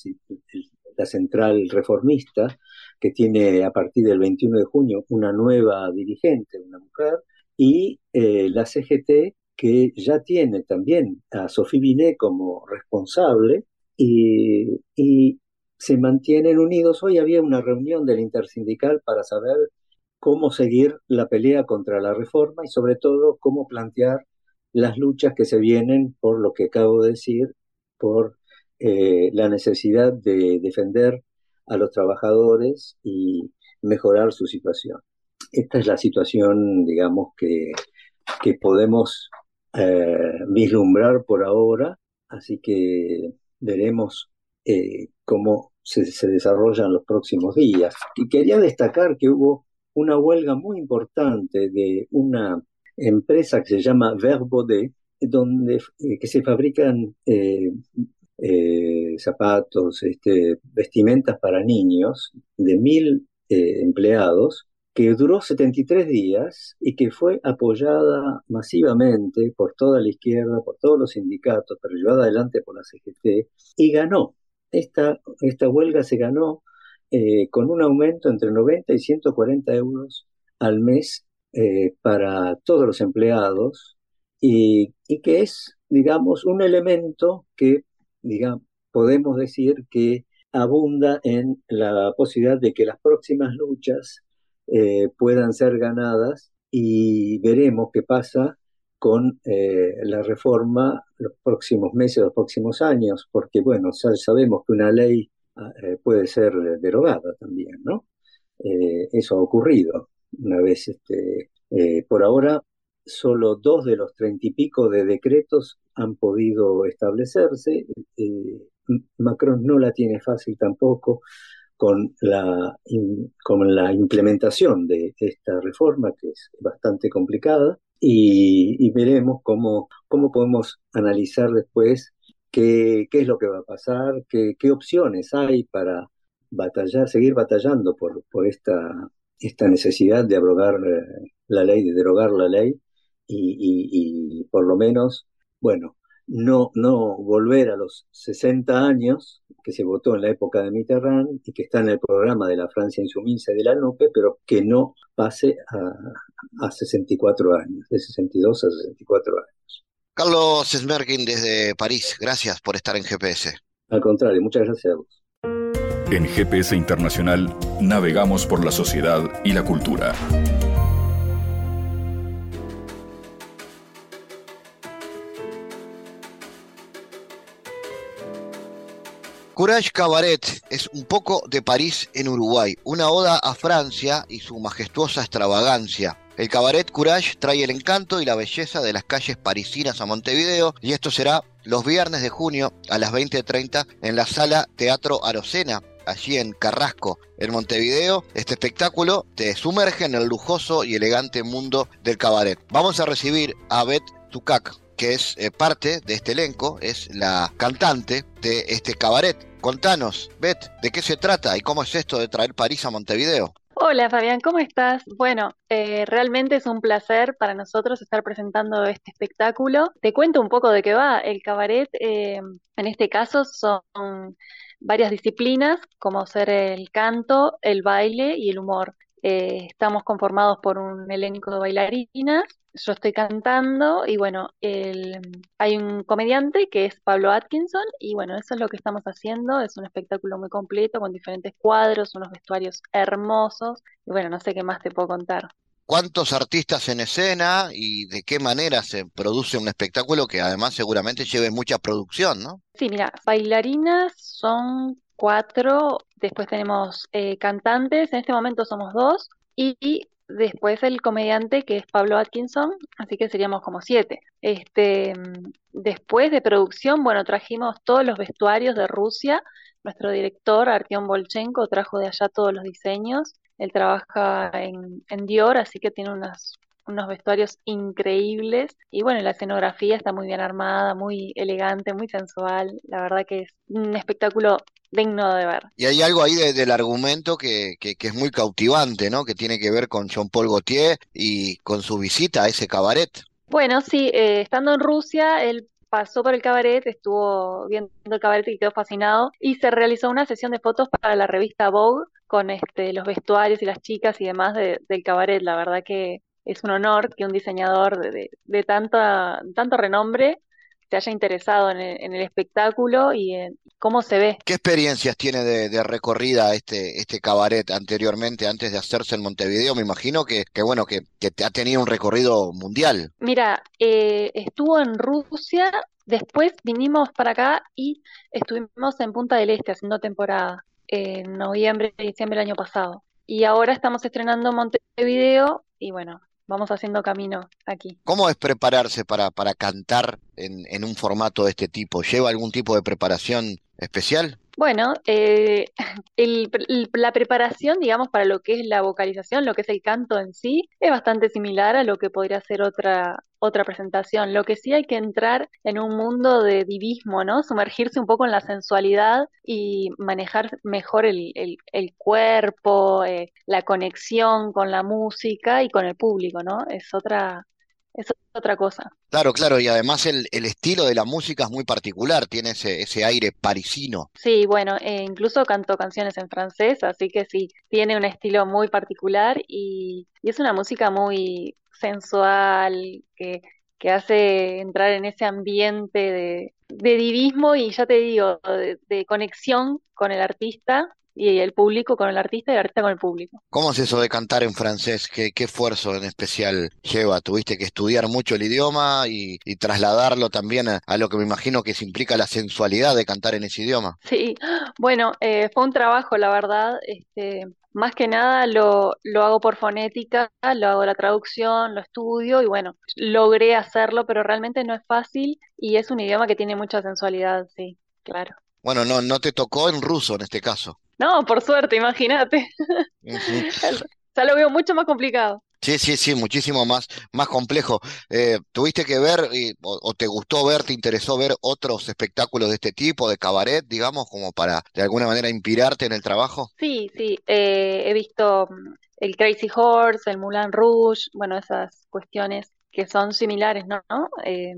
central reformista, que tiene a partir del 21 de junio una nueva dirigente, una mujer, y eh, la CGT, que ya tiene también a Sofía Binet como responsable, y, y se mantienen unidos. Hoy había una reunión del intersindical para saber cómo seguir la pelea contra la reforma y sobre todo cómo plantear las luchas que se vienen por lo que acabo de decir, por eh, la necesidad de defender a los trabajadores y mejorar su situación. Esta es la situación, digamos, que, que podemos eh, vislumbrar por ahora, así que veremos eh, cómo se, se desarrolla en los próximos días. Y quería destacar que hubo una huelga muy importante de una empresa que se llama Verbaudet, donde que se fabrican eh, zapatos, este, vestimentas para niños de mil empleados, que duró 73 días y que fue apoyada masivamente por toda la izquierda, por todos los sindicatos, pero llevada adelante por la CGT, y ganó. Esta, esta huelga se ganó con un aumento entre 90 y 140 euros al mes para todos los empleados y, que es, digamos, un elemento que, digamos, podemos decir que abunda en la posibilidad de que las próximas luchas eh, puedan ser ganadas y veremos qué pasa con eh, la reforma los próximos meses, los próximos años, porque bueno, sabemos que una ley eh, puede ser derogada también, ¿no? eso ha ocurrido una vez, este, por ahora solo dos de los treinta y pico de decretos han podido establecerse. Eh, Macron no la tiene fácil tampoco con la, con la implementación de esta reforma, que es bastante complicada, y, veremos cómo, cómo podemos analizar después qué, qué es lo que va a pasar, qué, qué opciones hay para batallar, seguir batallando por, por esta, esta necesidad de abrogar eh, la ley, de derogar la ley, y, por lo menos, bueno, no, no volver a los 60 años que se votó en la época de Mitterrand y que está en el programa de la Francia insumisa y de la NUPE, pero que no pase a, a 64 años, de 62 a 64 años. Carlos Smerkin desde París, gracias por estar en GPS. Al contrario, muchas gracias a vos. En GPS Internacional navegamos por la sociedad y la cultura. Courage Cabaret es un poco de París en Uruguay, una oda a Francia y su majestuosa extravagancia. El cabaret Courage trae el encanto y la belleza de las calles parisinas a Montevideo y esto será los viernes de junio a las 20.30 en la sala Teatro Arocena, allí en Carrasco, en Montevideo. Este espectáculo te sumerge en el lujoso y elegante mundo del cabaret. Vamos a recibir a Beth Tucac, que es eh, parte de este elenco, es la cantante de este cabaret. Contanos, Beth, ¿de qué se trata y cómo es esto de traer París a Montevideo? Hola Fabián, ¿cómo estás? Bueno, eh, realmente es un placer para nosotros estar presentando este espectáculo. Te cuento un poco de qué va. El cabaret, eh, en este caso, son varias disciplinas, como ser el canto, el baile y el humor. estamos conformados por un elenco de bailarinas yo estoy cantando y bueno, el, hay un comediante que es Pablo Atkinson y bueno, eso es lo que estamos haciendo, es un espectáculo muy completo con diferentes cuadros, unos vestuarios hermosos y bueno, no sé qué más te puedo contar. ¿Cuántos artistas en escena y de qué manera se produce un espectáculo que además seguramente lleve mucha producción, ¿no? Sí, mira, bailarinas son cuatro, después tenemos eh, cantantes, en este momento somos dos, y Después el comediante que es Pablo Atkinson, así que seríamos como siete. Este, después de producción, bueno, trajimos todos los vestuarios de Rusia. Nuestro director, Artyom Bolchenko, trajo de allá todos los diseños. Él trabaja en, en Dior, así que tiene unas unos vestuarios increíbles y bueno, la escenografía está muy bien armada, muy elegante, muy sensual, la verdad que es un espectáculo digno de ver. Y hay algo ahí del argumento que, que, es muy cautivante, ¿no? Que tiene que ver con Jean-Paul Gaultier y con su visita a ese cabaret. Bueno, sí, eh, estando en Rusia, él pasó por el cabaret, estuvo viendo el cabaret y quedó fascinado y se realizó una sesión de fotos para la revista Vogue con este, los vestuarios y las chicas y demás del cabaret. La verdad que es un honor que un diseñador de, de, tanto renombre se haya interesado en el, espectáculo y en cómo se ve. ¿Qué experiencias tiene de, recorrida este, este cabaret anteriormente, antes de hacerse en Montevideo? Me imagino que, que bueno, que, que, ha tenido un recorrido mundial. Mira, eh, estuvo en Rusia, después vinimos para acá y estuvimos en Punta del Este haciendo temporada en noviembre y diciembre del año pasado. Y ahora estamos estrenando Montevideo y bueno, vamos haciendo camino aquí. ¿Cómo es prepararse para, para cantar en, en un formato de este tipo? ¿Lleva algún tipo de preparación especial? Bueno, eh, la preparación, digamos, para lo que es la vocalización, lo que es el canto en sí, es bastante similar a lo que podría ser otra, otra presentación. Lo que sí hay que entrar en un mundo de divismo, ¿no? Sumergirse un poco en la sensualidad y manejar mejor el, cuerpo, eh, la conexión con la música y con el público, ¿no? Es otra, es otra cosa. Claro, claro, y además el, estilo de la música es muy particular, tiene ese, ese aire parisino. Sí, bueno, eh, incluso canto canciones en francés, así que sí, tiene un estilo muy particular y, es una música muy sensual, que, que hace entrar en ese ambiente de, de divismo y ya te digo, de conexión con el artista y el público con el artista y el artista con el público. ¿Cómo es eso de cantar en francés? ¿Qué, qué esfuerzo en especial lleva? ¿Tuviste que estudiar mucho el idioma y, trasladarlo también a, lo que me imagino que se implica la sensualidad de cantar en ese idioma? Sí, bueno, eh, fue un trabajo, la verdad. Este, más que nada lo, lo hago por fonética, lo hago la traducción, lo estudio y bueno, logré hacerlo, pero realmente no es fácil y es un idioma que tiene mucha sensualidad, sí, claro. Bueno, no, no te tocó en ruso en este caso. No, por suerte, imagínate. ya lo veo mucho más complicado. Sí, sí, sí, muchísimo más, más complejo. Eh, ¿Tuviste que ver o, te gustó ver, te interesó ver otros espectáculos de este tipo, de cabaret, digamos, como para de alguna manera inspirarte en el trabajo? Sí, sí, eh, he visto mm, el Crazy Horse, el Moulin Rouge, bueno, esas cuestiones que son similares, ¿no? Eh,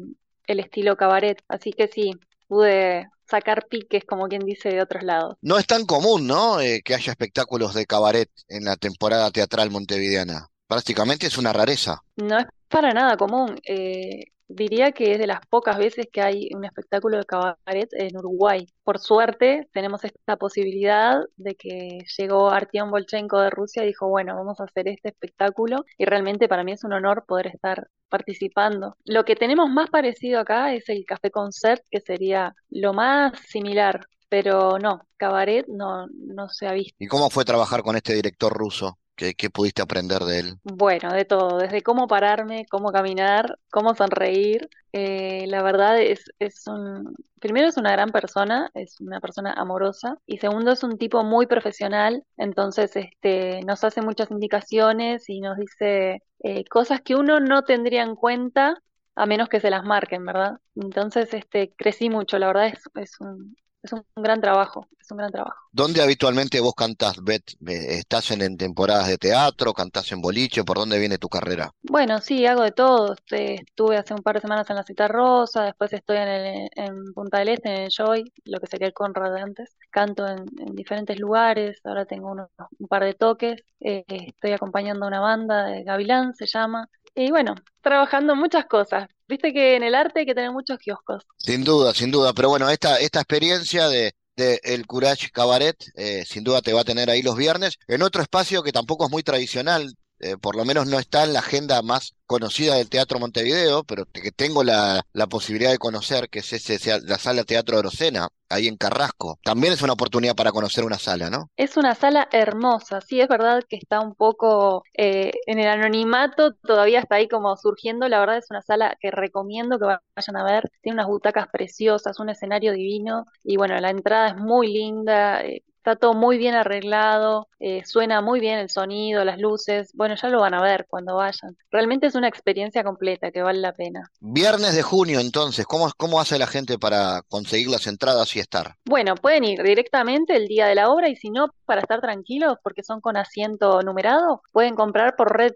el estilo cabaret, así que sí, pude sacar piques, como quien dice, de otros lados. No es tan común, ¿no? Eh, que haya espectáculos de cabaret en la temporada teatral montevideana. Prácticamente es una rareza. No es para nada común. Eh, diría que es de las pocas veces que hay un espectáculo de cabaret en Uruguay. Por suerte, tenemos esta posibilidad de que llegó Artyom Bolchenko de Rusia y dijo, bueno, vamos a hacer este espectáculo y realmente para mí es un honor poder estar participando. Lo que tenemos más parecido acá es el café concert, que sería lo más similar, pero no, cabaret no, no se ha visto. ¿Y cómo fue trabajar con este director ruso? ¿Qué, pudiste aprender de él? Bueno, de todo, desde cómo pararme, cómo caminar, cómo sonreír. Eh, la verdad es, es un, primero es una gran persona, es una persona amorosa y segundo es un tipo muy profesional, entonces este, nos hace muchas indicaciones y nos dice eh, cosas que uno no tendría en cuenta a menos que se las marquen, ¿verdad? Entonces este, crecí mucho, la verdad es, es un, es un gran trabajo, es un gran trabajo. ¿Dónde habitualmente vos cantás, Beth? ¿Estás en, temporadas de teatro, cantás en boliche? ¿Por dónde viene tu carrera? Bueno, sí, hago de todo. Este, estuve hace un par de semanas en la Cita Rosa, después estoy en, el, en Punta del Este, en el Joy, lo que sería el Conrad de antes. Canto en, diferentes lugares, ahora tengo un par de toques. Eh, estoy acompañando a una banda de Gavilán, se llama. Y bueno, trabajando muchas cosas. Viste que en el arte hay que tener muchos kioscos. Sin duda, sin duda. Pero bueno, esta, esta experiencia de, de el Courage Cabaret, eh, sin duda te va a tener ahí los viernes, en otro espacio que tampoco es muy tradicional, eh, por lo menos no está en la agenda más conocida del Teatro Montevideo, pero que tengo la, posibilidad de conocer, que es ese, la sala Teatro Rosena, ahí en Carrasco. También es una oportunidad para conocer una sala, ¿no? Es una sala hermosa, sí, es verdad que está un poco eh, en el anonimato, todavía está ahí como surgiendo, la verdad es una sala que recomiendo que vayan a ver, tiene unas butacas preciosas, un escenario divino y bueno, la entrada es muy linda. Eh, Está todo muy bien arreglado, eh, suena muy bien el sonido, las luces. Bueno, ya lo van a ver cuando vayan. Realmente es una experiencia completa que vale la pena. Viernes de junio, entonces, ¿cómo, cómo hace la gente para conseguir las entradas y estar? Bueno, pueden ir directamente el día de la obra y si no, para estar tranquilos, porque son con asiento numerado, pueden comprar por Red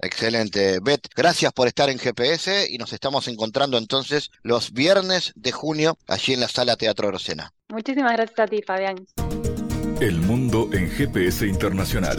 Excelente. Beth, gracias por estar en GPS y nos estamos encontrando entonces los viernes de junio allí en la sala Teatro Rosena. Muchísimas gracias a ti, Fabián. El mundo en GPS Internacional.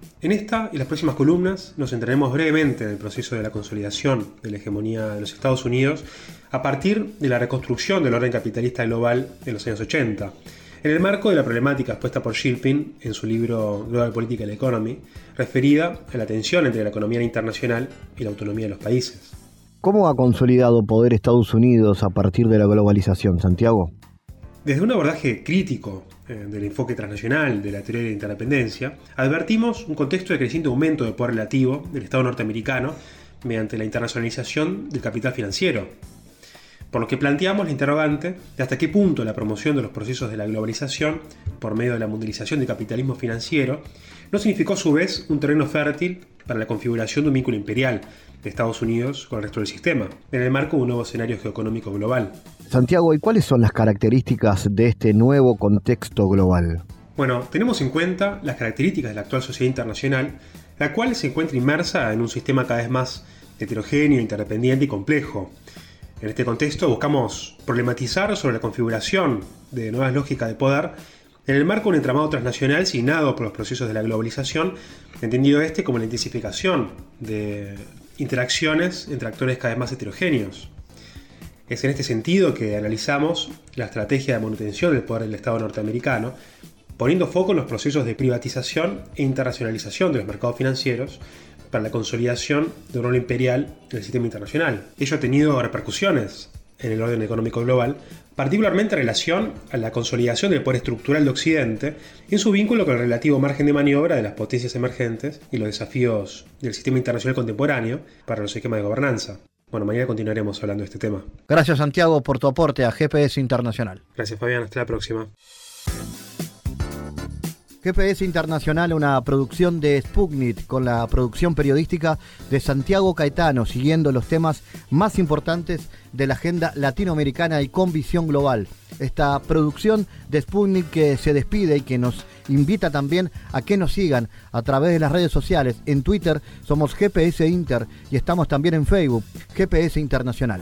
En esta y las próximas columnas nos centraremos brevemente en el proceso de la consolidación de la hegemonía de los Estados Unidos a partir de la reconstrucción del orden capitalista global en los años 80, en el marco de la problemática expuesta por Shilpin en su libro Global Political Economy, referida a la tensión entre la economía internacional y la autonomía de los países. ¿Cómo ha consolidado poder Estados Unidos a partir de la globalización, Santiago? Desde un abordaje crítico del enfoque transnacional de la teoría de la interdependencia, advertimos un contexto de creciente aumento de poder relativo del Estado norteamericano mediante la internacionalización del capital financiero. Por lo que planteamos la interrogante de hasta qué punto la promoción de los procesos de la globalización, por medio de la mundialización del capitalismo financiero, no significó a su vez un terreno fértil para la configuración de un vínculo imperial de Estados Unidos con el resto del sistema, en el marco de un nuevo escenario geoeconómico global. Santiago, ¿y cuáles son las características de este nuevo contexto global? Bueno, tenemos en cuenta las características de la actual sociedad internacional, la cual se encuentra inmersa en un sistema cada vez más heterogéneo, interdependiente y complejo. En este contexto buscamos problematizar sobre la configuración de nuevas lógicas de poder en el marco de un entramado transnacional signado por los procesos de la globalización, entendido este como la intensificación de interacciones entre actores cada vez más heterogéneos. Es en este sentido que analizamos la estrategia de manutención del poder del Estado norteamericano, poniendo foco en los procesos de privatización e internacionalización de los mercados financieros para la consolidación de un rol imperial en el sistema internacional. Ello ha tenido repercusiones en el orden económico global, particularmente en relación a la consolidación del poder estructural de Occidente en su vínculo con el relativo margen de maniobra de las potencias emergentes y los desafíos del sistema internacional contemporáneo para los esquemas de gobernanza. Bueno, mañana continuaremos hablando de este tema. Gracias Santiago por tu aporte a GPS Internacional. Gracias Fabián, hasta la próxima. GPS Internacional, una producción de Sputnik con la producción periodística de Santiago Caetano, siguiendo los temas más importantes de la agenda latinoamericana y con visión global. Esta producción de Sputnik que se despide y que nos invita también a que nos sigan a través de las redes sociales. En Twitter somos GPS Inter y estamos también en Facebook, GPS Internacional.